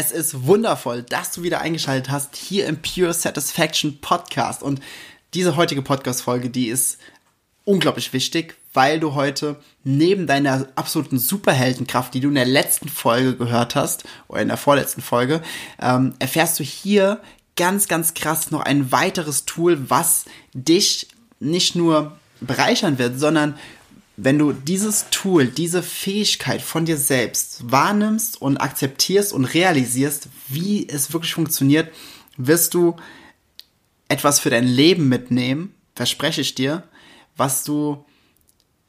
Es ist wundervoll, dass du wieder eingeschaltet hast hier im Pure Satisfaction Podcast. Und diese heutige Podcast-Folge, die ist unglaublich wichtig, weil du heute neben deiner absoluten Superheldenkraft, die du in der letzten Folge gehört hast, oder in der vorletzten Folge, ähm, erfährst du hier ganz, ganz krass noch ein weiteres Tool, was dich nicht nur bereichern wird, sondern wenn du dieses Tool, diese Fähigkeit von dir selbst wahrnimmst und akzeptierst und realisierst, wie es wirklich funktioniert, wirst du etwas für dein Leben mitnehmen, verspreche ich dir, was du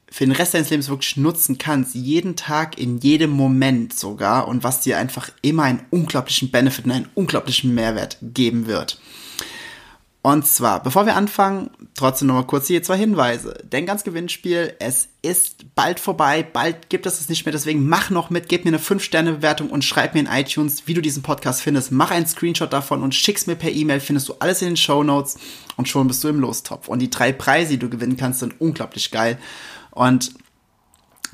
für den Rest deines Lebens wirklich nutzen kannst, jeden Tag, in jedem Moment sogar und was dir einfach immer einen unglaublichen Benefit und einen unglaublichen Mehrwert geben wird. Und zwar, bevor wir anfangen, trotzdem nochmal kurz hier zwei Hinweise. Denk ans Gewinnspiel, es ist bald vorbei, bald gibt es es nicht mehr, deswegen mach noch mit, gib mir eine 5-Sterne-Bewertung und schreib mir in iTunes, wie du diesen Podcast findest. Mach einen Screenshot davon und schick's mir per E-Mail, findest du alles in den Show Notes und schon bist du im Lostopf. Und die drei Preise, die du gewinnen kannst, sind unglaublich geil. Und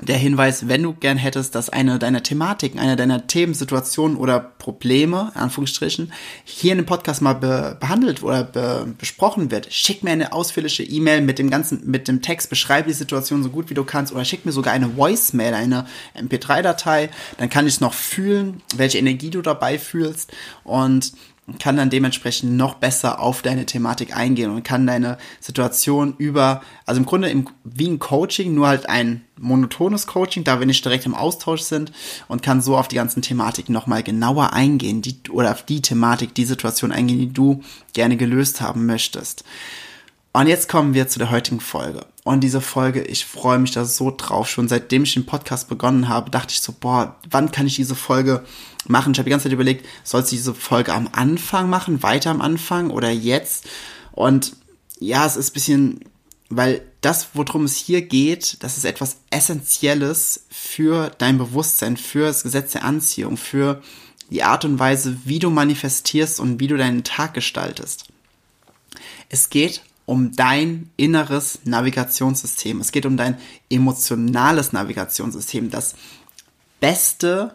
der Hinweis, wenn du gern hättest, dass eine deiner Thematiken, eine deiner Themen, Situationen oder Probleme, Anführungsstrichen, hier in dem Podcast mal be behandelt oder be besprochen wird, schick mir eine ausführliche E-Mail mit dem ganzen, mit dem Text, beschreib die Situation so gut wie du kannst oder schick mir sogar eine Voicemail, eine MP3-Datei, dann kann ich es noch fühlen, welche Energie du dabei fühlst. Und kann dann dementsprechend noch besser auf deine Thematik eingehen und kann deine Situation über, also im Grunde im, wie ein Coaching, nur halt ein monotones Coaching, da wir nicht direkt im Austausch sind und kann so auf die ganzen Thematiken nochmal genauer eingehen, die, oder auf die Thematik, die Situation eingehen, die du gerne gelöst haben möchtest. Und jetzt kommen wir zu der heutigen Folge. Und diese Folge, ich freue mich da so drauf. Schon seitdem ich den Podcast begonnen habe, dachte ich so, boah, wann kann ich diese Folge machen? Ich habe die ganze Zeit überlegt, sollst du diese Folge am Anfang machen, weiter am Anfang oder jetzt? Und ja, es ist ein bisschen, weil das, worum es hier geht, das ist etwas Essentielles für dein Bewusstsein, für das Gesetz der Anziehung, für die Art und Weise, wie du manifestierst und wie du deinen Tag gestaltest. Es geht um dein inneres Navigationssystem. Es geht um dein emotionales Navigationssystem. Das beste,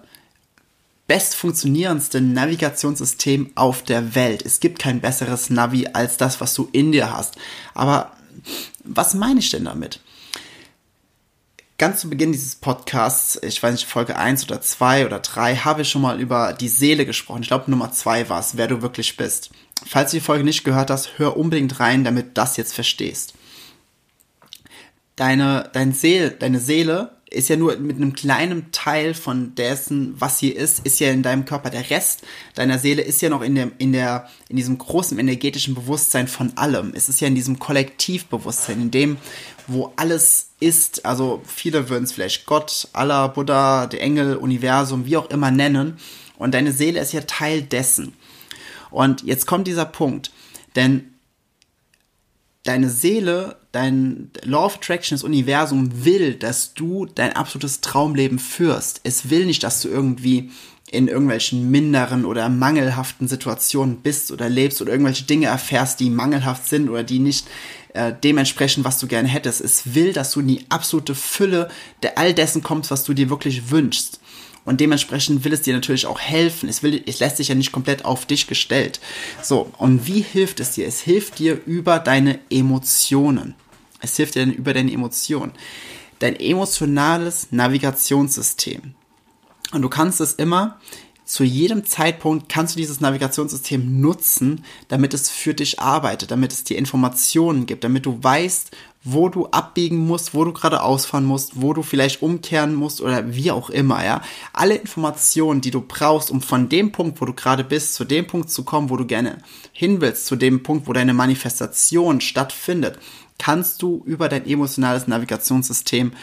best funktionierendste Navigationssystem auf der Welt. Es gibt kein besseres Navi als das, was du in dir hast. Aber was meine ich denn damit? Ganz zu Beginn dieses Podcasts, ich weiß nicht, Folge 1 oder 2 oder 3, habe ich schon mal über die Seele gesprochen. Ich glaube, Nummer 2 war es, wer du wirklich bist. Falls du die Folge nicht gehört hast, hör unbedingt rein, damit du das jetzt verstehst. Deine, dein Seel, deine Seele ist ja nur mit einem kleinen Teil von dessen, was hier ist, ist ja in deinem Körper. Der Rest deiner Seele ist ja noch in dem, in der, in diesem großen energetischen Bewusstsein von allem. Es ist ja in diesem Kollektivbewusstsein, in dem, wo alles ist. Also viele würden es vielleicht Gott, Allah, Buddha, der Engel, Universum, wie auch immer nennen. Und deine Seele ist ja Teil dessen. Und jetzt kommt dieser Punkt, denn deine Seele, dein Law of Attraction, das Universum will, dass du dein absolutes Traumleben führst. Es will nicht, dass du irgendwie in irgendwelchen minderen oder mangelhaften Situationen bist oder lebst oder irgendwelche Dinge erfährst, die mangelhaft sind oder die nicht äh, dementsprechend, was du gerne hättest. Es will, dass du in die absolute Fülle der all dessen kommst, was du dir wirklich wünschst. Und dementsprechend will es dir natürlich auch helfen. Es, will, es lässt sich ja nicht komplett auf dich gestellt. So, und wie hilft es dir? Es hilft dir über deine Emotionen. Es hilft dir über deine Emotionen. Dein emotionales Navigationssystem. Und du kannst es immer zu jedem Zeitpunkt kannst du dieses Navigationssystem nutzen, damit es für dich arbeitet, damit es dir Informationen gibt, damit du weißt, wo du abbiegen musst, wo du gerade ausfahren musst, wo du vielleicht umkehren musst oder wie auch immer, ja. Alle Informationen, die du brauchst, um von dem Punkt, wo du gerade bist, zu dem Punkt zu kommen, wo du gerne hin willst, zu dem Punkt, wo deine Manifestation stattfindet, kannst du über dein emotionales Navigationssystem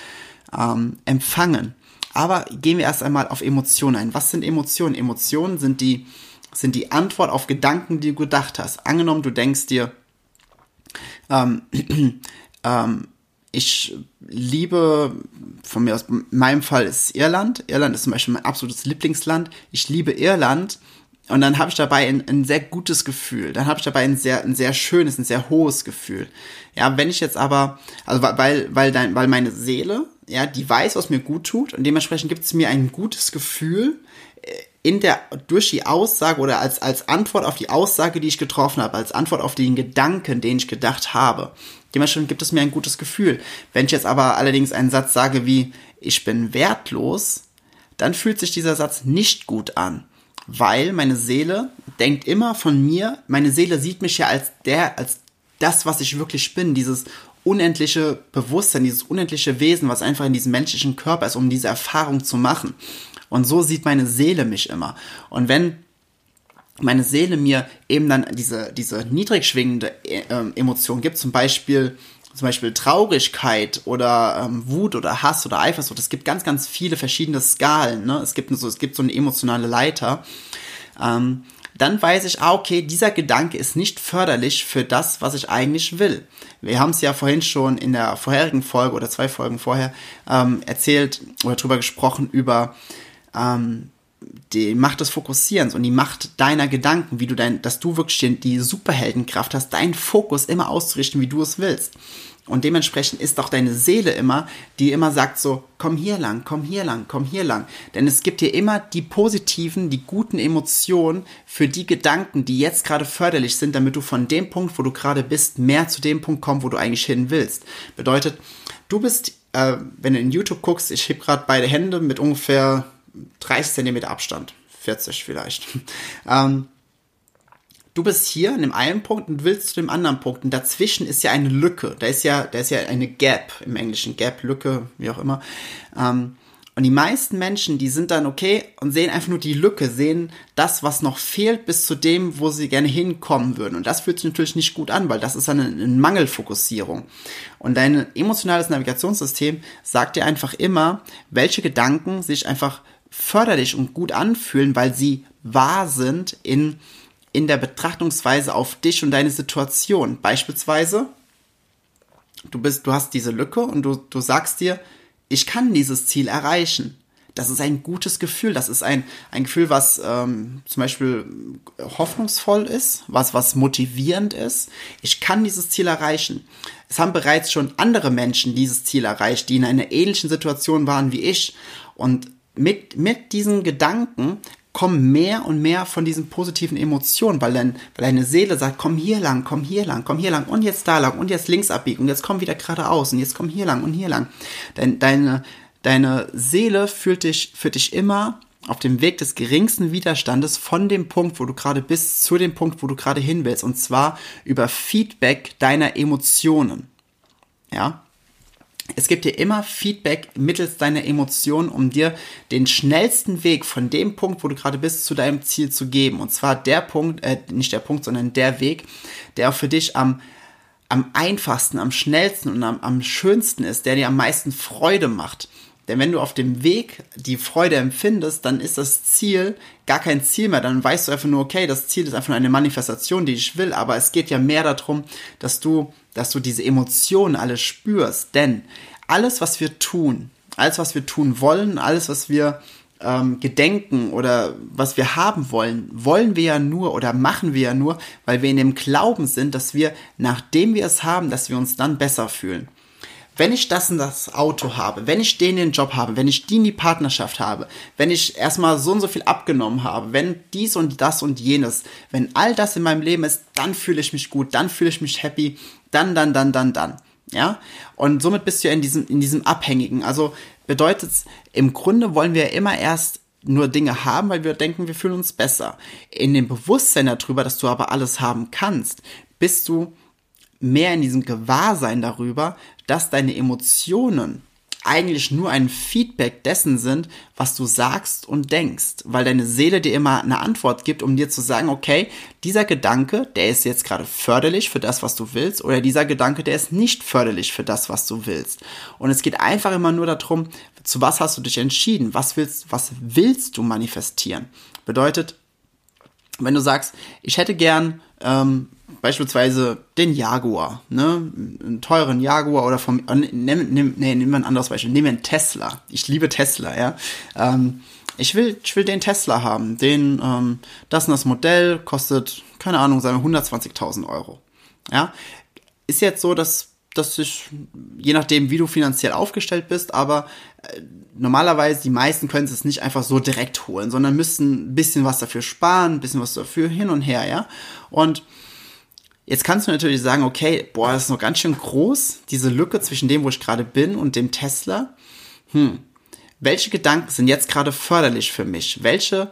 ähm, empfangen. Aber gehen wir erst einmal auf Emotionen ein. Was sind Emotionen? Emotionen sind die, sind die Antwort auf Gedanken, die du gedacht hast. Angenommen, du denkst dir, ähm, ähm, ich liebe, von mir aus, in meinem Fall ist Irland. Irland ist zum Beispiel mein absolutes Lieblingsland. Ich liebe Irland. Und dann habe ich dabei ein, ein, sehr gutes Gefühl. Dann habe ich dabei ein sehr, ein sehr schönes, ein sehr hohes Gefühl. Ja, wenn ich jetzt aber, also weil, weil, dein, weil meine Seele, ja, die weiß, was mir gut tut und dementsprechend gibt es mir ein gutes Gefühl äh, in der, durch die Aussage oder als, als Antwort auf die Aussage, die ich getroffen habe, als Antwort auf den Gedanken, den ich gedacht habe. Dementsprechend gibt es mir ein gutes Gefühl. Wenn ich jetzt aber allerdings einen Satz sage wie, ich bin wertlos, dann fühlt sich dieser Satz nicht gut an. Weil meine Seele denkt immer von mir, meine Seele sieht mich ja als der, als das, was ich wirklich bin, dieses unendliche Bewusstsein, dieses unendliche Wesen, was einfach in diesem menschlichen Körper ist, um diese Erfahrung zu machen. Und so sieht meine Seele mich immer. Und wenn meine Seele mir eben dann diese, diese niedrig schwingende äh, Emotion gibt, zum Beispiel, zum Beispiel Traurigkeit oder ähm, Wut oder Hass oder Eifersucht. Es gibt ganz, ganz viele verschiedene Skalen. Ne? Es gibt so, es gibt so eine emotionale Leiter. Ähm, dann weiß ich, ah, okay, dieser Gedanke ist nicht förderlich für das, was ich eigentlich will. Wir haben es ja vorhin schon in der vorherigen Folge oder zwei Folgen vorher ähm, erzählt oder drüber gesprochen über ähm, die Macht des Fokussierens und die Macht deiner Gedanken, wie du dein, dass du wirklich die Superheldenkraft hast, deinen Fokus immer auszurichten, wie du es willst. Und dementsprechend ist auch deine Seele immer, die immer sagt so, komm hier lang, komm hier lang, komm hier lang. Denn es gibt dir immer die positiven, die guten Emotionen für die Gedanken, die jetzt gerade förderlich sind, damit du von dem Punkt, wo du gerade bist, mehr zu dem Punkt kommst, wo du eigentlich hin willst. Bedeutet, du bist, äh, wenn du in YouTube guckst, ich heb gerade beide Hände mit ungefähr 30 Zentimeter Abstand, 40 vielleicht. Ähm, du bist hier an dem einen Punkt und willst zu dem anderen Punkt und dazwischen ist ja eine Lücke. Da ist ja, da ist ja eine Gap im Englischen, Gap, Lücke, wie auch immer. Ähm, und die meisten Menschen, die sind dann okay und sehen einfach nur die Lücke, sehen das, was noch fehlt, bis zu dem, wo sie gerne hinkommen würden. Und das fühlt sich natürlich nicht gut an, weil das ist eine, eine Mangelfokussierung. Und dein emotionales Navigationssystem sagt dir einfach immer, welche Gedanken sich einfach förderlich und gut anfühlen, weil sie wahr sind in, in der Betrachtungsweise auf dich und deine Situation. Beispielsweise, du bist, du hast diese Lücke und du, du sagst dir, ich kann dieses Ziel erreichen. Das ist ein gutes Gefühl. Das ist ein, ein Gefühl, was ähm, zum Beispiel hoffnungsvoll ist, was, was motivierend ist. Ich kann dieses Ziel erreichen. Es haben bereits schon andere Menschen dieses Ziel erreicht, die in einer ähnlichen Situation waren wie ich. Und mit, mit diesen Gedanken kommen mehr und mehr von diesen positiven Emotionen, weil, dein, weil deine Seele sagt, komm hier lang, komm hier lang, komm hier lang und jetzt da lang und jetzt links abbiegen und jetzt komm wieder geradeaus und jetzt komm hier lang und hier lang. Dein, deine, deine Seele fühlt dich, führt dich immer auf dem Weg des geringsten Widerstandes von dem Punkt, wo du gerade bist, zu dem Punkt, wo du gerade hin willst. Und zwar über Feedback deiner Emotionen. Ja? Es gibt dir immer Feedback mittels deiner Emotionen, um dir den schnellsten Weg von dem Punkt, wo du gerade bist, zu deinem Ziel zu geben. Und zwar der Punkt, äh, nicht der Punkt, sondern der Weg, der auch für dich am, am einfachsten, am schnellsten und am, am schönsten ist, der dir am meisten Freude macht. Denn wenn du auf dem Weg die Freude empfindest, dann ist das Ziel gar kein Ziel mehr. Dann weißt du einfach nur, okay, das Ziel ist einfach nur eine Manifestation, die ich will. Aber es geht ja mehr darum, dass du, dass du diese Emotionen alle spürst. Denn alles, was wir tun, alles, was wir tun wollen, alles, was wir ähm, gedenken oder was wir haben wollen, wollen wir ja nur oder machen wir ja nur, weil wir in dem Glauben sind, dass wir, nachdem wir es haben, dass wir uns dann besser fühlen wenn ich das in das Auto habe, wenn ich den den Job habe, wenn ich die in die Partnerschaft habe, wenn ich erstmal so und so viel abgenommen habe, wenn dies und das und jenes, wenn all das in meinem Leben ist, dann fühle ich mich gut, dann fühle ich mich happy, dann, dann, dann, dann, dann. Ja? Und somit bist du ja in diesem, in diesem Abhängigen. Also bedeutet es, im Grunde wollen wir immer erst nur Dinge haben, weil wir denken, wir fühlen uns besser. In dem Bewusstsein darüber, dass du aber alles haben kannst, bist du mehr in diesem Gewahrsein darüber, dass deine Emotionen eigentlich nur ein Feedback dessen sind, was du sagst und denkst, weil deine Seele dir immer eine Antwort gibt, um dir zu sagen, okay, dieser Gedanke, der ist jetzt gerade förderlich für das, was du willst, oder dieser Gedanke, der ist nicht förderlich für das, was du willst. Und es geht einfach immer nur darum, zu was hast du dich entschieden, was willst, was willst du manifestieren. Bedeutet, wenn du sagst, ich hätte gern ähm, beispielsweise den Jaguar, ne, einen teuren Jaguar oder vom, äh, nimm, nimm, nee, nimm ein anderes Beispiel, nimm einen Tesla. Ich liebe Tesla, ja. Ähm, ich will, ich will den Tesla haben. Den, ähm, das und das Modell kostet, keine Ahnung, sagen wir 120.000 Euro. Ja, ist jetzt so, dass dass sich, je nachdem, wie du finanziell aufgestellt bist, aber äh, normalerweise die meisten können es nicht einfach so direkt holen, sondern müssen ein bisschen was dafür sparen, ein bisschen was dafür hin und her, ja. Und jetzt kannst du natürlich sagen, okay, boah, das ist noch ganz schön groß, diese Lücke zwischen dem, wo ich gerade bin und dem Tesla. Hm, welche Gedanken sind jetzt gerade förderlich für mich? Welche,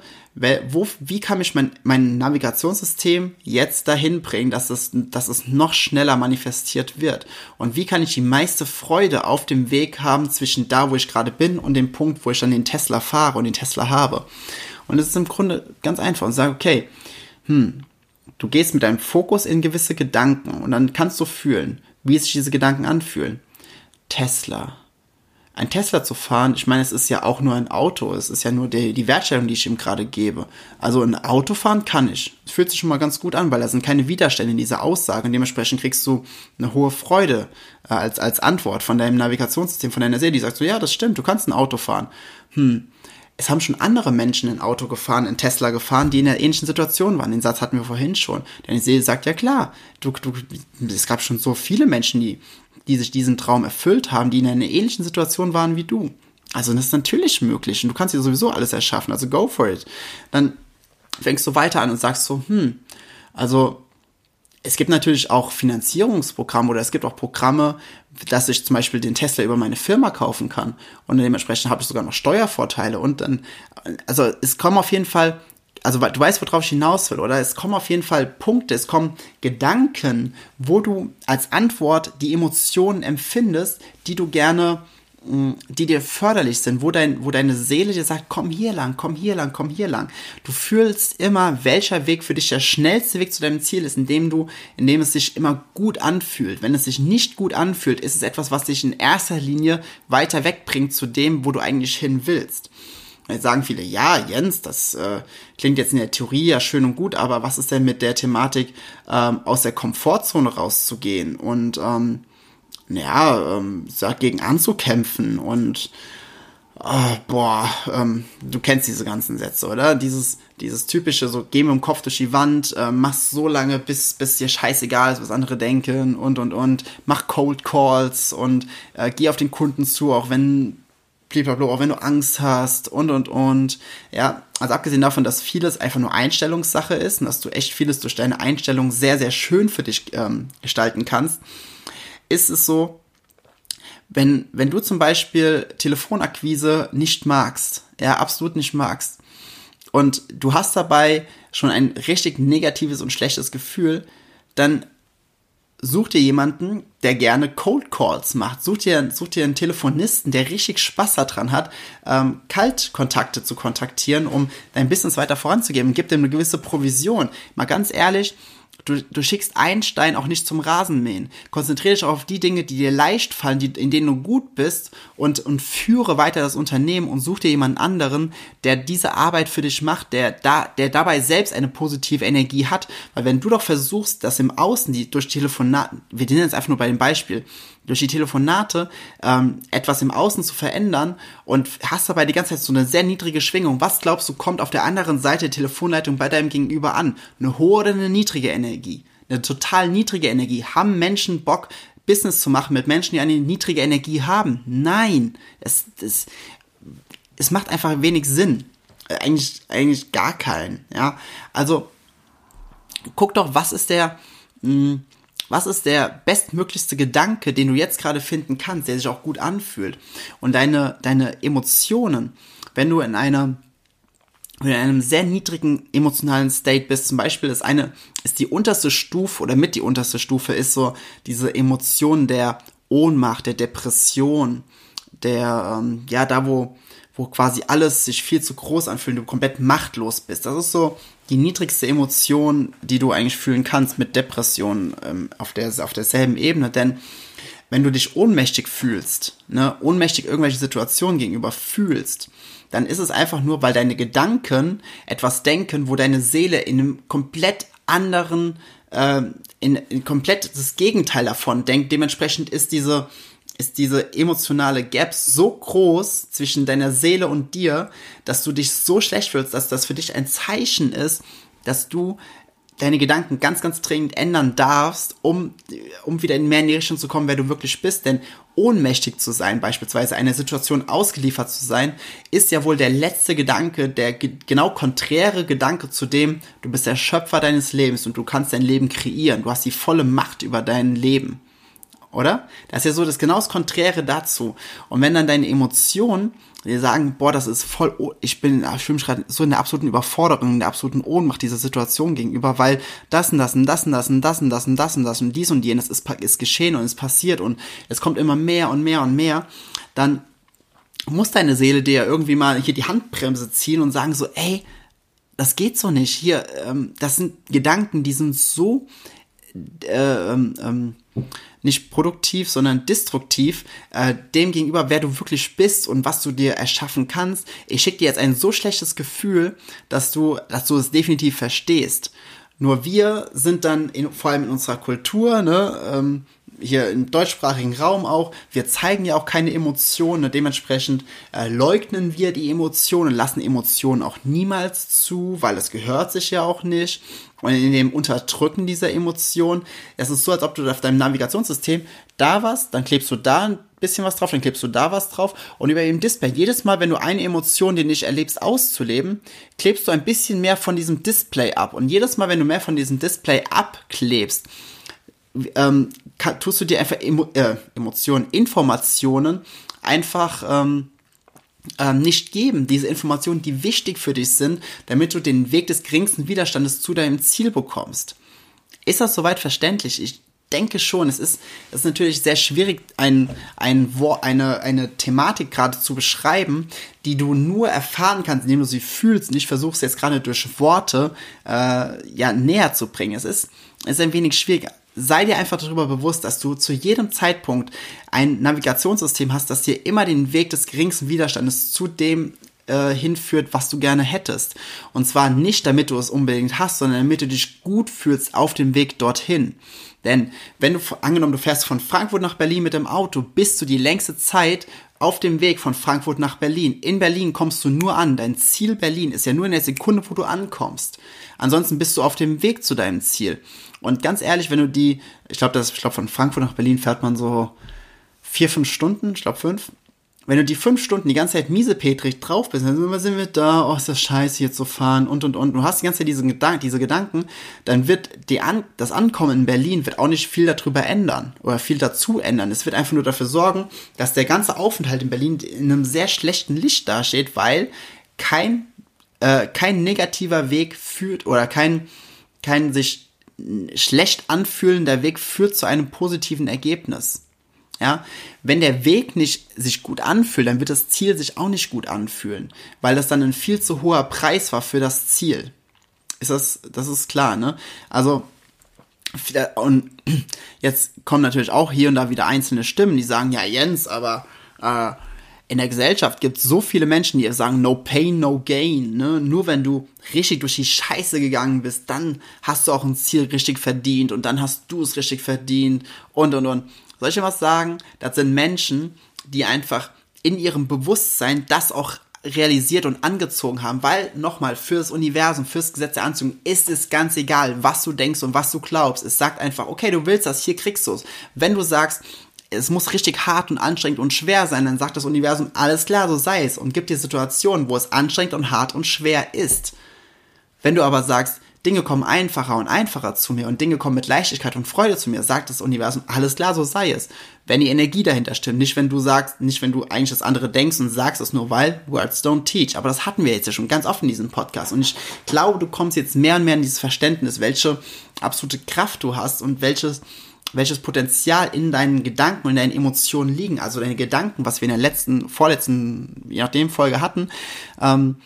wo, wie kann mich mein, mein Navigationssystem jetzt dahin bringen, dass es, dass es noch schneller manifestiert wird? Und wie kann ich die meiste Freude auf dem Weg haben zwischen da, wo ich gerade bin und dem Punkt, wo ich dann den Tesla fahre und den Tesla habe? Und es ist im Grunde ganz einfach und sage, okay, hm, du gehst mit deinem Fokus in gewisse Gedanken und dann kannst du fühlen, wie sich diese Gedanken anfühlen. Tesla, ein Tesla zu fahren, ich meine, es ist ja auch nur ein Auto, es ist ja nur die, die Wertstellung, die ich ihm gerade gebe. Also ein Auto fahren kann ich. Es fühlt sich schon mal ganz gut an, weil da sind keine Widerstände in dieser Aussage und dementsprechend kriegst du eine hohe Freude äh, als, als Antwort von deinem Navigationssystem, von deiner Seele, die sagt so, ja, das stimmt, du kannst ein Auto fahren. Hm, es haben schon andere Menschen ein Auto gefahren, in Tesla gefahren, die in einer ähnlichen Situation waren. Den Satz hatten wir vorhin schon. Denn Seele sagt, ja klar, du, du, es gab schon so viele Menschen, die die sich diesen Traum erfüllt haben, die in einer ähnlichen Situation waren wie du. Also das ist natürlich möglich und du kannst dir sowieso alles erschaffen, also go for it. Dann fängst du weiter an und sagst so, hm, also es gibt natürlich auch Finanzierungsprogramme oder es gibt auch Programme, dass ich zum Beispiel den Tesla über meine Firma kaufen kann und dementsprechend habe ich sogar noch Steuervorteile und dann, also es kommen auf jeden Fall also du weißt, worauf ich hinaus will, oder? Es kommen auf jeden Fall Punkte, es kommen Gedanken, wo du als Antwort die Emotionen empfindest, die du gerne, die dir förderlich sind, wo, dein, wo deine Seele dir sagt, komm hier lang, komm hier lang, komm hier lang. Du fühlst immer, welcher Weg für dich der schnellste Weg zu deinem Ziel ist, indem du, indem es sich immer gut anfühlt. Wenn es sich nicht gut anfühlt, ist es etwas, was dich in erster Linie weiter wegbringt zu dem, wo du eigentlich hin willst. Jetzt sagen viele, ja, Jens, das äh, klingt jetzt in der Theorie ja schön und gut, aber was ist denn mit der Thematik, ähm, aus der Komfortzone rauszugehen und ähm, ja, ähm, dagegen anzukämpfen und oh, boah, ähm, du kennst diese ganzen Sätze, oder? Dieses, dieses typische, so geh mit dem Kopf durch die Wand, äh, mach's so lange, bis, bis dir scheißegal ist, was andere denken und und und, mach Cold Calls und äh, geh auf den Kunden zu, auch wenn blablabla, auch wenn du Angst hast und und und. Ja, also abgesehen davon, dass vieles einfach nur Einstellungssache ist und dass du echt vieles durch deine Einstellung sehr, sehr schön für dich ähm, gestalten kannst, ist es so, wenn, wenn du zum Beispiel Telefonakquise nicht magst, ja, absolut nicht magst, und du hast dabei schon ein richtig negatives und schlechtes Gefühl, dann such dir jemanden, der gerne Cold Calls macht. Such dir, such dir einen Telefonisten, der richtig Spaß daran hat, ähm, Kaltkontakte zu kontaktieren, um dein Business weiter voranzugeben. Gib dem eine gewisse Provision. Mal ganz ehrlich, Du, du schickst einen Stein auch nicht zum Rasenmähen. Konzentriere dich auf die Dinge, die dir leicht fallen, die, in denen du gut bist und, und führe weiter das Unternehmen und such dir jemanden anderen, der diese Arbeit für dich macht, der da, der dabei selbst eine positive Energie hat. Weil wenn du doch versuchst, das im Außen, die durch Telefonaten, wir nennen jetzt einfach nur bei dem Beispiel, durch die Telefonate ähm, etwas im Außen zu verändern und hast dabei die ganze Zeit so eine sehr niedrige Schwingung. Was glaubst du, kommt auf der anderen Seite der Telefonleitung bei deinem Gegenüber an? Eine hohe oder eine niedrige Energie? Eine total niedrige Energie. Haben Menschen Bock, Business zu machen mit Menschen, die eine niedrige Energie haben? Nein. Es, es, es macht einfach wenig Sinn. Eigentlich, eigentlich gar keinen. Ja, also guck doch, was ist der, mh, hm, was ist der bestmöglichste Gedanke, den du jetzt gerade finden kannst, der sich auch gut anfühlt? Und deine, deine Emotionen, wenn du in einer wenn du in einem sehr niedrigen emotionalen State bist, zum Beispiel ist eine, ist die unterste Stufe oder mit die unterste Stufe ist so diese Emotion der Ohnmacht, der Depression, der, ähm, ja, da wo, wo quasi alles sich viel zu groß anfühlt, du komplett machtlos bist. Das ist so die niedrigste Emotion, die du eigentlich fühlen kannst mit Depressionen ähm, auf, der, auf derselben Ebene. Denn wenn du dich ohnmächtig fühlst, ne, ohnmächtig irgendwelche Situationen gegenüber fühlst, dann ist es einfach nur, weil deine Gedanken etwas denken, wo deine Seele in einem komplett anderen, äh, in, in komplett das Gegenteil davon denkt. Dementsprechend ist diese ist diese emotionale Gap so groß zwischen deiner Seele und dir, dass du dich so schlecht fühlst, dass das für dich ein Zeichen ist, dass du deine Gedanken ganz, ganz dringend ändern darfst, um, um wieder in mehr in die Richtung zu kommen, wer du wirklich bist. Denn ohnmächtig zu sein, beispielsweise einer Situation ausgeliefert zu sein, ist ja wohl der letzte Gedanke, der ge genau konträre Gedanke zu dem, du bist der Schöpfer deines Lebens und du kannst dein Leben kreieren. Du hast die volle Macht über dein Leben oder? Das ist ja so das genau das Konträre dazu. Und wenn dann deine Emotionen dir sagen, boah, das ist voll, ich bin so in der absoluten Überforderung, in der absoluten Ohnmacht dieser Situation gegenüber, weil das und das und das und das und das und das und das und das und dies und jenes ist, ist geschehen und ist passiert und es kommt immer mehr und mehr und mehr, dann muss deine Seele dir ja irgendwie mal hier die Handbremse ziehen und sagen so, ey, das geht so nicht. Hier, ähm, das sind Gedanken, die sind so äh, ähm, ähm, nicht produktiv, sondern destruktiv äh, dem gegenüber, wer du wirklich bist und was du dir erschaffen kannst. Ich schicke dir jetzt ein so schlechtes Gefühl, dass du, dass du es definitiv verstehst. Nur wir sind dann in, vor allem in unserer Kultur, ne, ähm, hier im deutschsprachigen Raum auch, wir zeigen ja auch keine Emotionen, ne, dementsprechend äh, leugnen wir die Emotionen, lassen Emotionen auch niemals zu, weil es gehört sich ja auch nicht. Und in dem Unterdrücken dieser Emotionen, es ist so, als ob du auf deinem Navigationssystem da was, dann klebst du da ein bisschen was drauf, dann klebst du da was drauf und über dem Display, jedes Mal, wenn du eine Emotion, die nicht erlebst, auszuleben, klebst du ein bisschen mehr von diesem Display ab. Und jedes Mal, wenn du mehr von diesem Display abklebst, ähm, kann, tust du dir einfach Emo äh, Emotionen, Informationen einfach ähm, ähm, nicht geben, diese Informationen, die wichtig für dich sind, damit du den Weg des geringsten Widerstandes zu deinem Ziel bekommst. Ist das soweit verständlich? Ich denke schon. Es ist, es ist natürlich sehr schwierig, ein, ein, eine, eine Thematik gerade zu beschreiben, die du nur erfahren kannst, indem du sie fühlst und ich versuche es jetzt gerade durch Worte äh, ja, näher zu bringen. Es ist, es ist ein wenig schwierig sei dir einfach darüber bewusst, dass du zu jedem Zeitpunkt ein Navigationssystem hast, das dir immer den Weg des geringsten Widerstandes zu dem äh, hinführt, was du gerne hättest. Und zwar nicht, damit du es unbedingt hast, sondern damit du dich gut fühlst auf dem Weg dorthin. Denn wenn du, angenommen, du fährst von Frankfurt nach Berlin mit dem Auto, bist du die längste Zeit auf dem Weg von Frankfurt nach Berlin. In Berlin kommst du nur an. Dein Ziel Berlin ist ja nur in der Sekunde, wo du ankommst. Ansonsten bist du auf dem Weg zu deinem Ziel. Und ganz ehrlich, wenn du die, ich glaube, ich glaube, von Frankfurt nach Berlin fährt man so vier, fünf Stunden, ich glaube fünf. Wenn du die fünf Stunden die ganze Zeit miesepetrig drauf bist, dann sind wir da, oh, ist das scheiße hier zu fahren und und und. Du hast die ganze Zeit diese, Gedank diese Gedanken, dann wird die An das Ankommen in Berlin wird auch nicht viel darüber ändern oder viel dazu ändern. Es wird einfach nur dafür sorgen, dass der ganze Aufenthalt in Berlin in einem sehr schlechten Licht dasteht, weil kein, äh, kein negativer Weg führt oder kein, kein sich schlecht anfühlender Weg führt zu einem positiven Ergebnis. Ja, wenn der Weg nicht sich gut anfühlt, dann wird das Ziel sich auch nicht gut anfühlen, weil das dann ein viel zu hoher Preis war für das Ziel. Ist das, das ist klar, ne? Also, und jetzt kommen natürlich auch hier und da wieder einzelne Stimmen, die sagen, ja, Jens, aber äh, in der Gesellschaft gibt es so viele Menschen, die sagen, no pain, no gain. Ne? Nur wenn du richtig durch die Scheiße gegangen bist, dann hast du auch ein Ziel richtig verdient und dann hast du es richtig verdient und und und. Soll ich dir was sagen? Das sind Menschen, die einfach in ihrem Bewusstsein das auch realisiert und angezogen haben, weil nochmal fürs Universum, fürs Gesetz der Anziehung ist es ganz egal, was du denkst und was du glaubst. Es sagt einfach, okay, du willst das, hier kriegst du es. Wenn du sagst, es muss richtig hart und anstrengend und schwer sein, dann sagt das Universum, alles klar, so sei es und gibt dir Situationen, wo es anstrengend und hart und schwer ist. Wenn du aber sagst, Dinge kommen einfacher und einfacher zu mir und Dinge kommen mit Leichtigkeit und Freude zu mir, sagt das Universum, alles klar, so sei es. Wenn die Energie dahinter stimmt, nicht wenn du sagst, nicht wenn du eigentlich das andere denkst und sagst es nur, weil Words don't teach. Aber das hatten wir jetzt ja schon ganz oft in diesem Podcast. Und ich glaube, du kommst jetzt mehr und mehr in dieses Verständnis, welche absolute Kraft du hast und welches, welches Potenzial in deinen Gedanken und in deinen Emotionen liegen, also deine Gedanken, was wir in der letzten, vorletzten, je nachdem Folge hatten, ähm,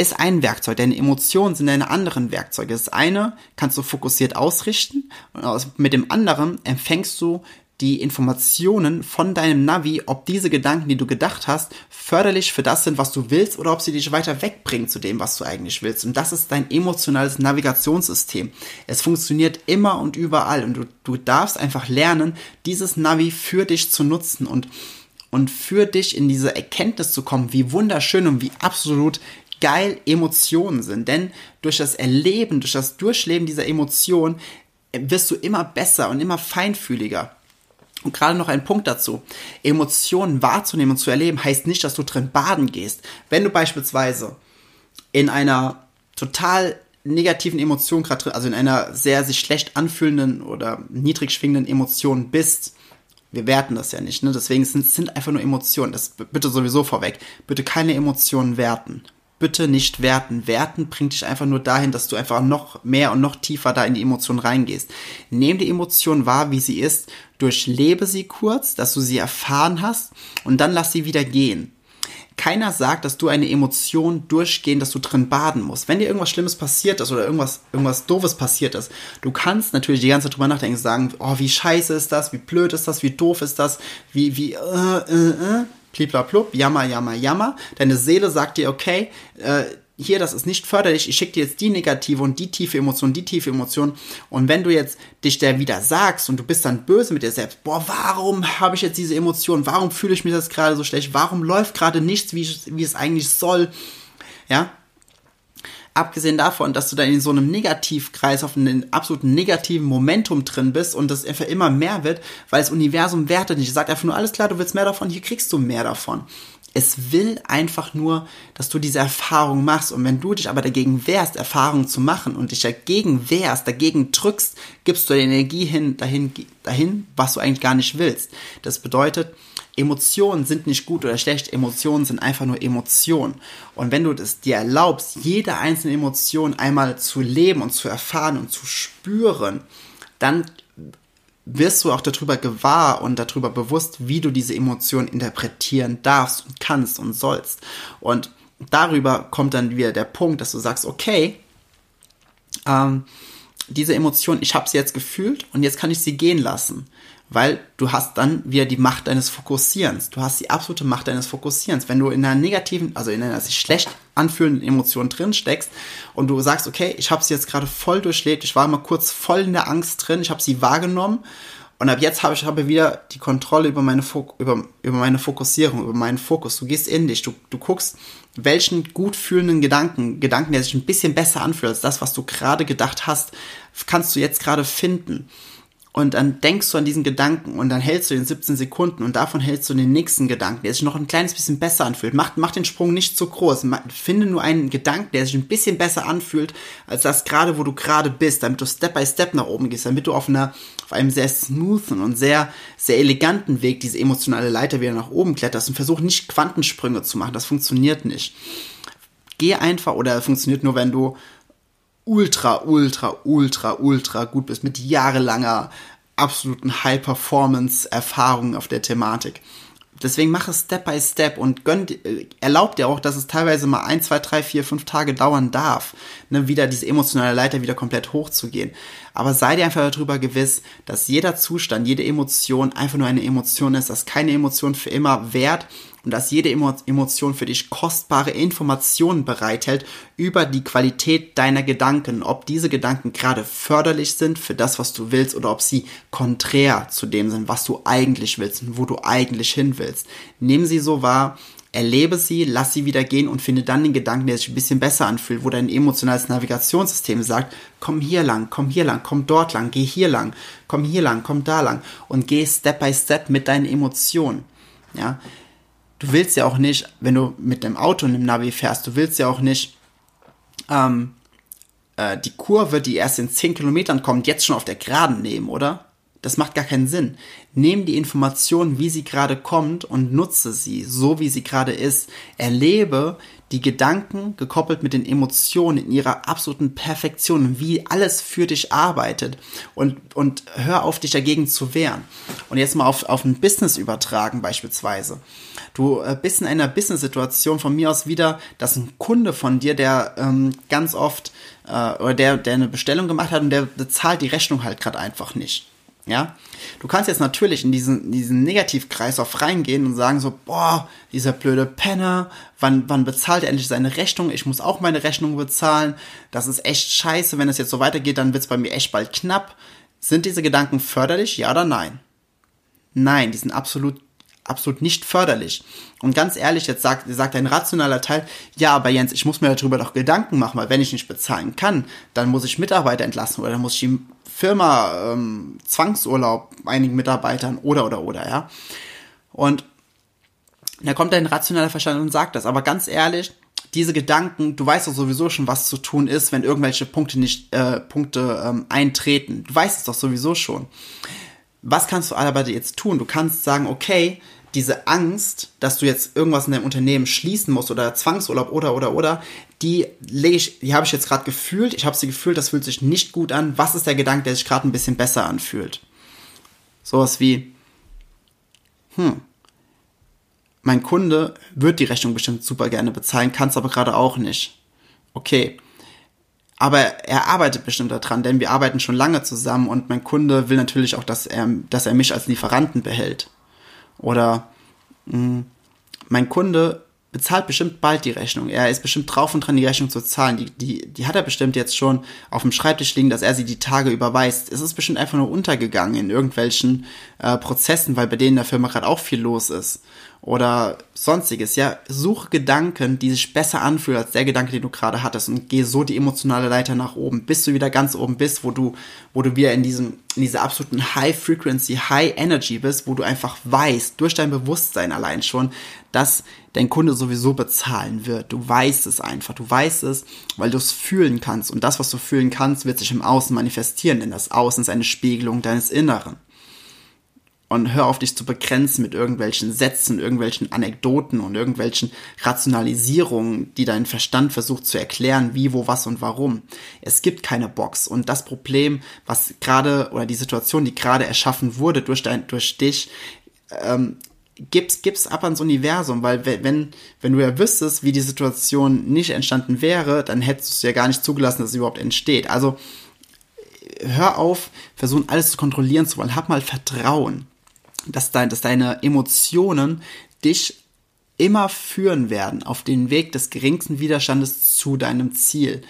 ist ein Werkzeug. Deine Emotionen sind deine anderen Werkzeuge. Das eine kannst du fokussiert ausrichten und mit dem anderen empfängst du die Informationen von deinem Navi, ob diese Gedanken, die du gedacht hast, förderlich für das sind, was du willst, oder ob sie dich weiter wegbringen zu dem, was du eigentlich willst. Und das ist dein emotionales Navigationssystem. Es funktioniert immer und überall und du, du darfst einfach lernen, dieses Navi für dich zu nutzen und und für dich in diese Erkenntnis zu kommen, wie wunderschön und wie absolut geil Emotionen sind. Denn durch das Erleben, durch das Durchleben dieser Emotionen wirst du immer besser und immer feinfühliger. Und gerade noch ein Punkt dazu. Emotionen wahrzunehmen und zu erleben heißt nicht, dass du drin baden gehst. Wenn du beispielsweise in einer total negativen Emotion gerade drin, also in einer sehr sich schlecht anfühlenden oder niedrig schwingenden Emotion bist, wir werten das ja nicht, ne? Deswegen sind sind einfach nur Emotionen. Das bitte sowieso vorweg. Bitte keine Emotionen werten bitte nicht werten. Werten bringt dich einfach nur dahin, dass du einfach noch mehr und noch tiefer da in die Emotion reingehst. Nehm die Emotion wahr, wie sie ist, durchlebe sie kurz, dass du sie erfahren hast und dann lass sie wieder gehen. Keiner sagt, dass du eine Emotion durchgehen, dass du drin baden musst. Wenn dir irgendwas Schlimmes passiert ist oder irgendwas, irgendwas Doofes passiert ist, du kannst natürlich die ganze Zeit drüber nachdenken und sagen, oh, wie scheiße ist das, wie blöd ist das, wie doof ist das, wie, wie, äh, äh, äh bliblablub, jammer, jammer, jammer. Deine Seele sagt dir, okay, äh, hier, das ist nicht förderlich, ich schicke dir jetzt die negative und die tiefe Emotion, die tiefe Emotion. Und wenn du jetzt dich der wieder sagst und du bist dann böse mit dir selbst, boah, warum habe ich jetzt diese Emotion? Warum fühle ich mich das gerade so schlecht? Warum läuft gerade nichts, wie, wie es eigentlich soll? Ja, abgesehen davon, dass du da in so einem Negativkreis auf einem absoluten negativen Momentum drin bist und das einfach immer mehr wird, weil das Universum wertet nicht. Es sagt einfach nur, alles klar, du willst mehr davon, hier kriegst du mehr davon. Es will einfach nur, dass du diese Erfahrung machst. Und wenn du dich aber dagegen wehrst, Erfahrungen zu machen und dich dagegen wehrst, dagegen drückst, gibst du die Energie hin, dahin, dahin, was du eigentlich gar nicht willst. Das bedeutet, Emotionen sind nicht gut oder schlecht, Emotionen sind einfach nur Emotionen. Und wenn du es dir erlaubst, jede einzelne Emotion einmal zu leben und zu erfahren und zu spüren, dann wirst du auch darüber gewahr und darüber bewusst, wie du diese Emotion interpretieren darfst und kannst und sollst. Und darüber kommt dann wieder der Punkt, dass du sagst, okay, ähm, diese Emotion, ich habe sie jetzt gefühlt und jetzt kann ich sie gehen lassen weil du hast dann wieder die Macht deines Fokussierens. Du hast die absolute Macht deines Fokussierens. Wenn du in einer negativen, also in einer sich schlecht anfühlenden Emotion drin steckst und du sagst, okay, ich habe sie jetzt gerade voll durchlebt, ich war mal kurz voll in der Angst drin, ich habe sie wahrgenommen und ab jetzt habe ich habe wieder die Kontrolle über meine, Fok über, über meine Fokussierung, über meinen Fokus. Du gehst in dich, du, du guckst, welchen gut fühlenden Gedanken, Gedanken, der sich ein bisschen besser anfühlt als das, was du gerade gedacht hast, kannst du jetzt gerade finden. Und dann denkst du an diesen Gedanken und dann hältst du den 17 Sekunden und davon hältst du den nächsten Gedanken, der sich noch ein kleines bisschen besser anfühlt. Mach, mach den Sprung nicht zu groß. Finde nur einen Gedanken, der sich ein bisschen besser anfühlt, als das gerade, wo du gerade bist, damit du Step by Step nach oben gehst, damit du auf einer, auf einem sehr smoothen und sehr, sehr eleganten Weg diese emotionale Leiter wieder nach oben kletterst und versuch nicht Quantensprünge zu machen. Das funktioniert nicht. Geh einfach oder funktioniert nur, wenn du ultra, ultra, ultra, ultra gut bist, mit jahrelanger absoluten High-Performance-Erfahrung auf der Thematik. Deswegen mach es Step by Step und gönn, äh, erlaubt dir auch, dass es teilweise mal ein, zwei, drei, vier, fünf Tage dauern darf, ne, wieder diese emotionale Leiter wieder komplett hochzugehen. Aber sei dir einfach darüber gewiss, dass jeder Zustand, jede Emotion einfach nur eine Emotion ist, dass keine Emotion für immer wert und dass jede Emotion für dich kostbare Informationen bereithält über die Qualität deiner Gedanken, ob diese Gedanken gerade förderlich sind für das, was du willst oder ob sie konträr zu dem sind, was du eigentlich willst und wo du eigentlich hin willst. Nimm sie so wahr, erlebe sie, lass sie wieder gehen und finde dann den Gedanken, der sich ein bisschen besser anfühlt, wo dein emotionales Navigationssystem sagt, komm hier lang, komm hier lang, komm dort lang, geh hier lang, komm hier lang, komm da lang und geh Step by Step mit deinen Emotionen. Ja, du willst ja auch nicht, wenn du mit dem Auto in dem Navi fährst, du willst ja auch nicht ähm, äh, die Kurve, die erst in 10 Kilometern kommt, jetzt schon auf der Geraden nehmen, oder? Das macht gar keinen Sinn. Nimm die Information, wie sie gerade kommt und nutze sie, so wie sie gerade ist. Erlebe die Gedanken gekoppelt mit den Emotionen in ihrer absoluten Perfektion, wie alles für dich arbeitet und, und hör auf, dich dagegen zu wehren. Und jetzt mal auf, auf ein Business übertragen beispielsweise. Du äh, bist in einer Business-Situation von mir aus wieder, dass ein Kunde von dir, der ähm, ganz oft äh, oder der, der eine Bestellung gemacht hat und der bezahlt die Rechnung halt gerade einfach nicht. Ja, du kannst jetzt natürlich in diesen, diesen Negativkreislauf reingehen und sagen so, boah, dieser blöde Penner, wann, wann bezahlt er endlich seine Rechnung? Ich muss auch meine Rechnung bezahlen. Das ist echt scheiße. Wenn es jetzt so weitergeht, dann wird es bei mir echt bald knapp. Sind diese Gedanken förderlich? Ja oder nein? Nein, die sind absolut absolut nicht förderlich. Und ganz ehrlich, jetzt sagt, sagt ein rationaler Teil, ja, aber Jens, ich muss mir darüber doch Gedanken machen, weil wenn ich nicht bezahlen kann, dann muss ich Mitarbeiter entlassen oder dann muss ich die Firma ähm, Zwangsurlaub einigen Mitarbeitern oder oder oder, ja. Und da kommt ein rationaler Verstand und sagt das. Aber ganz ehrlich, diese Gedanken, du weißt doch sowieso schon, was zu tun ist, wenn irgendwelche Punkte nicht äh, Punkte ähm, eintreten. Du weißt es doch sowieso schon. Was kannst du aber jetzt tun? Du kannst sagen, okay, diese Angst, dass du jetzt irgendwas in deinem Unternehmen schließen musst oder Zwangsurlaub oder oder oder, die lege ich, die habe ich jetzt gerade gefühlt. Ich habe sie gefühlt, das fühlt sich nicht gut an. Was ist der Gedanke, der sich gerade ein bisschen besser anfühlt? Sowas wie, hm, mein Kunde wird die Rechnung bestimmt super gerne bezahlen, kann es aber gerade auch nicht. Okay. Aber er arbeitet bestimmt daran, denn wir arbeiten schon lange zusammen und mein Kunde will natürlich auch, dass er, dass er mich als Lieferanten behält. Oder mh, hm, mein Kunde bezahlt bestimmt bald die Rechnung. Er ist bestimmt drauf und dran, die Rechnung zu zahlen. Die, die, die hat er bestimmt jetzt schon auf dem Schreibtisch liegen, dass er sie die Tage überweist. Es ist bestimmt einfach nur untergegangen in irgendwelchen äh, Prozessen, weil bei denen in der Firma gerade auch viel los ist oder sonstiges. Ja, suche Gedanken, die sich besser anfühlen als der Gedanke, den du gerade hattest und geh so die emotionale Leiter nach oben, bis du wieder ganz oben bist, wo du, wo du wieder in diesem, in dieser absoluten High Frequency, High Energy bist, wo du einfach weißt, durch dein Bewusstsein allein schon, dass dein Kunde sowieso bezahlen wird. Du weißt es einfach. Du weißt es, weil du es fühlen kannst. Und das, was du fühlen kannst, wird sich im Außen manifestieren, denn das Außen ist eine Spiegelung deines Inneren und hör auf dich zu begrenzen mit irgendwelchen Sätzen, irgendwelchen Anekdoten und irgendwelchen Rationalisierungen, die dein Verstand versucht zu erklären, wie, wo, was und warum. Es gibt keine Box und das Problem, was gerade oder die Situation, die gerade erschaffen wurde durch dein, durch dich, ähm, gib's, gib's ab ans Universum, weil wenn, wenn du ja wüsstest, wie die Situation nicht entstanden wäre, dann hättest du ja gar nicht zugelassen, dass es überhaupt entsteht. Also, hör auf, versuchen alles zu kontrollieren zu wollen, hab mal Vertrauen dass, dein, dass deine Emotionen dich immer führen werden auf den Weg des geringsten Widerstandes zu deinem Ziel.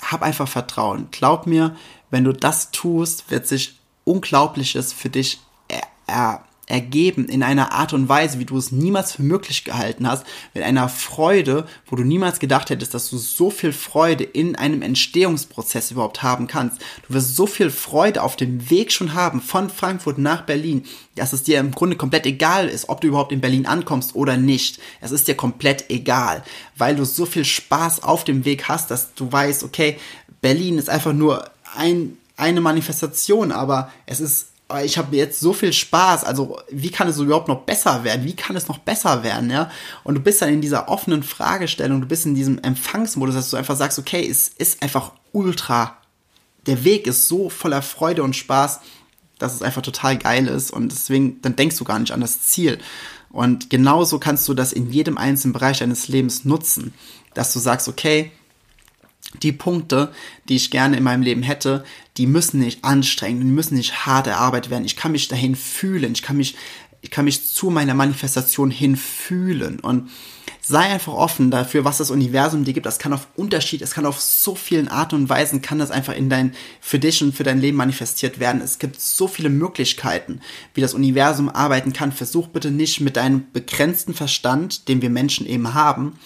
Hab einfach Vertrauen. Glaub mir, wenn du das tust, wird sich Unglaubliches für dich er, er, ergeben in einer Art und Weise, wie du es niemals für möglich gehalten hast, mit einer Freude, wo du niemals gedacht hättest, dass du so viel Freude in einem Entstehungsprozess überhaupt haben kannst. Du wirst so viel Freude auf dem Weg schon haben von Frankfurt nach Berlin, dass es dir im Grunde komplett egal ist, ob du überhaupt in Berlin ankommst oder nicht. Es ist dir komplett egal, weil du so viel Spaß auf dem Weg hast, dass du weißt, okay, Berlin ist einfach nur ein, eine Manifestation, aber es ist ich habe jetzt so viel Spaß, also wie kann es überhaupt noch besser werden? Wie kann es noch besser werden, ja? Und du bist dann in dieser offenen Fragestellung, du bist in diesem Empfangsmodus, dass du einfach sagst, okay, es ist einfach ultra, der Weg ist so voller Freude und Spaß, dass es einfach total geil ist und deswegen, dann denkst du gar nicht an das Ziel. Und genauso kannst du das in jedem einzelnen Bereich deines Lebens nutzen, dass du sagst, okay, die Punkte, die ich gerne in meinem Leben hätte, die müssen nicht anstrengend, die müssen nicht hart erarbeitet werden. Ich kann mich dahin fühlen, ich kann mich, ich kann mich zu meiner Manifestation hinfühlen und sei einfach offen dafür, was das Universum dir gibt. Das kann auf Unterschied, es kann auf so vielen Arten und Weisen kann das einfach in dein, für dich und für dein Leben manifestiert werden. Es gibt so viele Möglichkeiten, wie das Universum arbeiten kann. Versuch bitte nicht mit deinem begrenzten Verstand, den wir Menschen eben haben,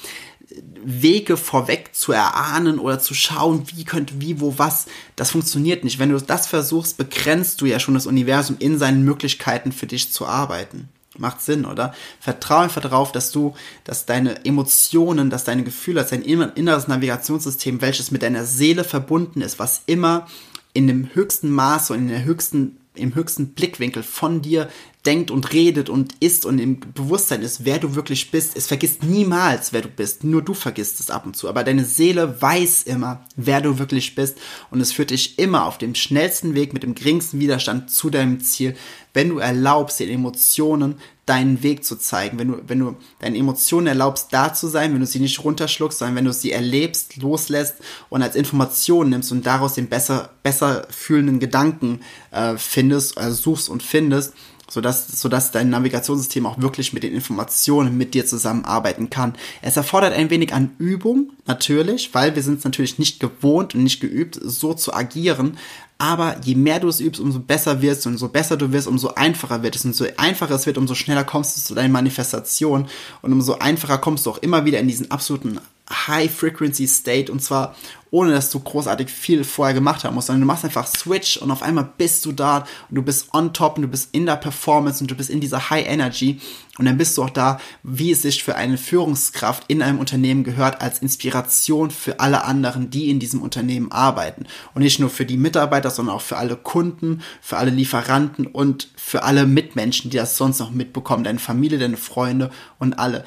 Wege vorweg zu erahnen oder zu schauen, wie könnte, wie, wo, was, das funktioniert nicht. Wenn du das versuchst, begrenzt du ja schon das Universum in seinen Möglichkeiten für dich zu arbeiten. Macht Sinn, oder? Vertraue einfach darauf, dass du, dass deine Emotionen, dass deine Gefühle, dass dein inneres Navigationssystem, welches mit deiner Seele verbunden ist, was immer in dem höchsten Maße und in der höchsten im höchsten Blickwinkel von dir denkt und redet und ist und im Bewusstsein ist, wer du wirklich bist. Es vergisst niemals, wer du bist. Nur du vergisst es ab und zu. Aber deine Seele weiß immer, wer du wirklich bist. Und es führt dich immer auf dem schnellsten Weg mit dem geringsten Widerstand zu deinem Ziel, wenn du erlaubst, den Emotionen deinen Weg zu zeigen. Wenn du, wenn du deinen Emotionen erlaubst, da zu sein, wenn du sie nicht runterschluckst, sondern wenn du sie erlebst, loslässt und als Information nimmst und daraus den besser, besser fühlenden Gedanken äh, findest, also suchst und findest, sodass, sodass dein Navigationssystem auch wirklich mit den Informationen mit dir zusammenarbeiten kann. Es erfordert ein wenig an Übung, natürlich, weil wir sind es natürlich nicht gewohnt und nicht geübt, so zu agieren. Aber je mehr du es übst, umso besser wirst und umso besser du wirst, umso einfacher wird es. Und so einfacher es wird, umso schneller kommst du zu deiner Manifestation und umso einfacher kommst du auch immer wieder in diesen absoluten High-Frequency-State und zwar ohne, dass du großartig viel vorher gemacht haben musst, sondern du machst einfach Switch und auf einmal bist du da und du bist on top und du bist in der Performance und du bist in dieser High Energy und dann bist du auch da, wie es sich für eine Führungskraft in einem Unternehmen gehört, als Inspiration für alle anderen, die in diesem Unternehmen arbeiten. Und nicht nur für die Mitarbeiter, sondern auch für alle Kunden, für alle Lieferanten und für alle Mitmenschen, die das sonst noch mitbekommen, deine Familie, deine Freunde und alle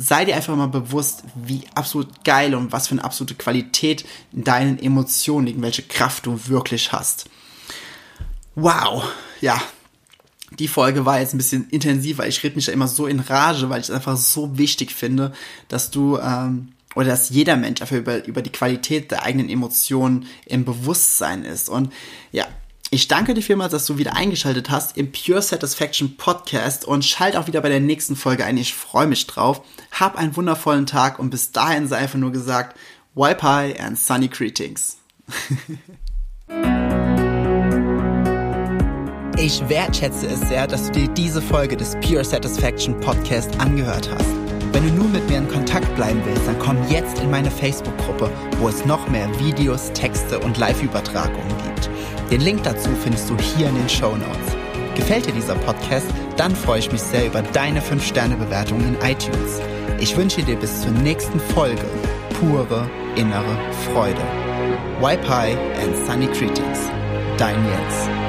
sei dir einfach mal bewusst, wie absolut geil und was für eine absolute Qualität in deinen Emotionen liegt, welche Kraft du wirklich hast. Wow, ja. Die Folge war jetzt ein bisschen intensiver. Ich rede mich ja immer so in Rage, weil ich es einfach so wichtig finde, dass du ähm, oder dass jeder Mensch einfach über, über die Qualität der eigenen Emotionen im Bewusstsein ist. Und ja, ich danke dir vielmals, dass du wieder eingeschaltet hast im Pure Satisfaction Podcast und schalt auch wieder bei der nächsten Folge ein. Ich freue mich drauf. Hab einen wundervollen Tag und bis dahin sei einfach nur gesagt, high and sunny greetings. ich wertschätze es sehr, dass du dir diese Folge des Pure Satisfaction Podcast angehört hast. Wenn du nun mit mir in Kontakt bleiben willst, dann komm jetzt in meine Facebook-Gruppe, wo es noch mehr Videos, Texte und Live-Übertragungen gibt. Den Link dazu findest du hier in den Show Notes. Gefällt dir dieser Podcast? Dann freue ich mich sehr über deine 5-Sterne-Bewertung in iTunes. Ich wünsche dir bis zur nächsten Folge pure innere Freude. Wipe High and Sunny Greetings. Dein Jens.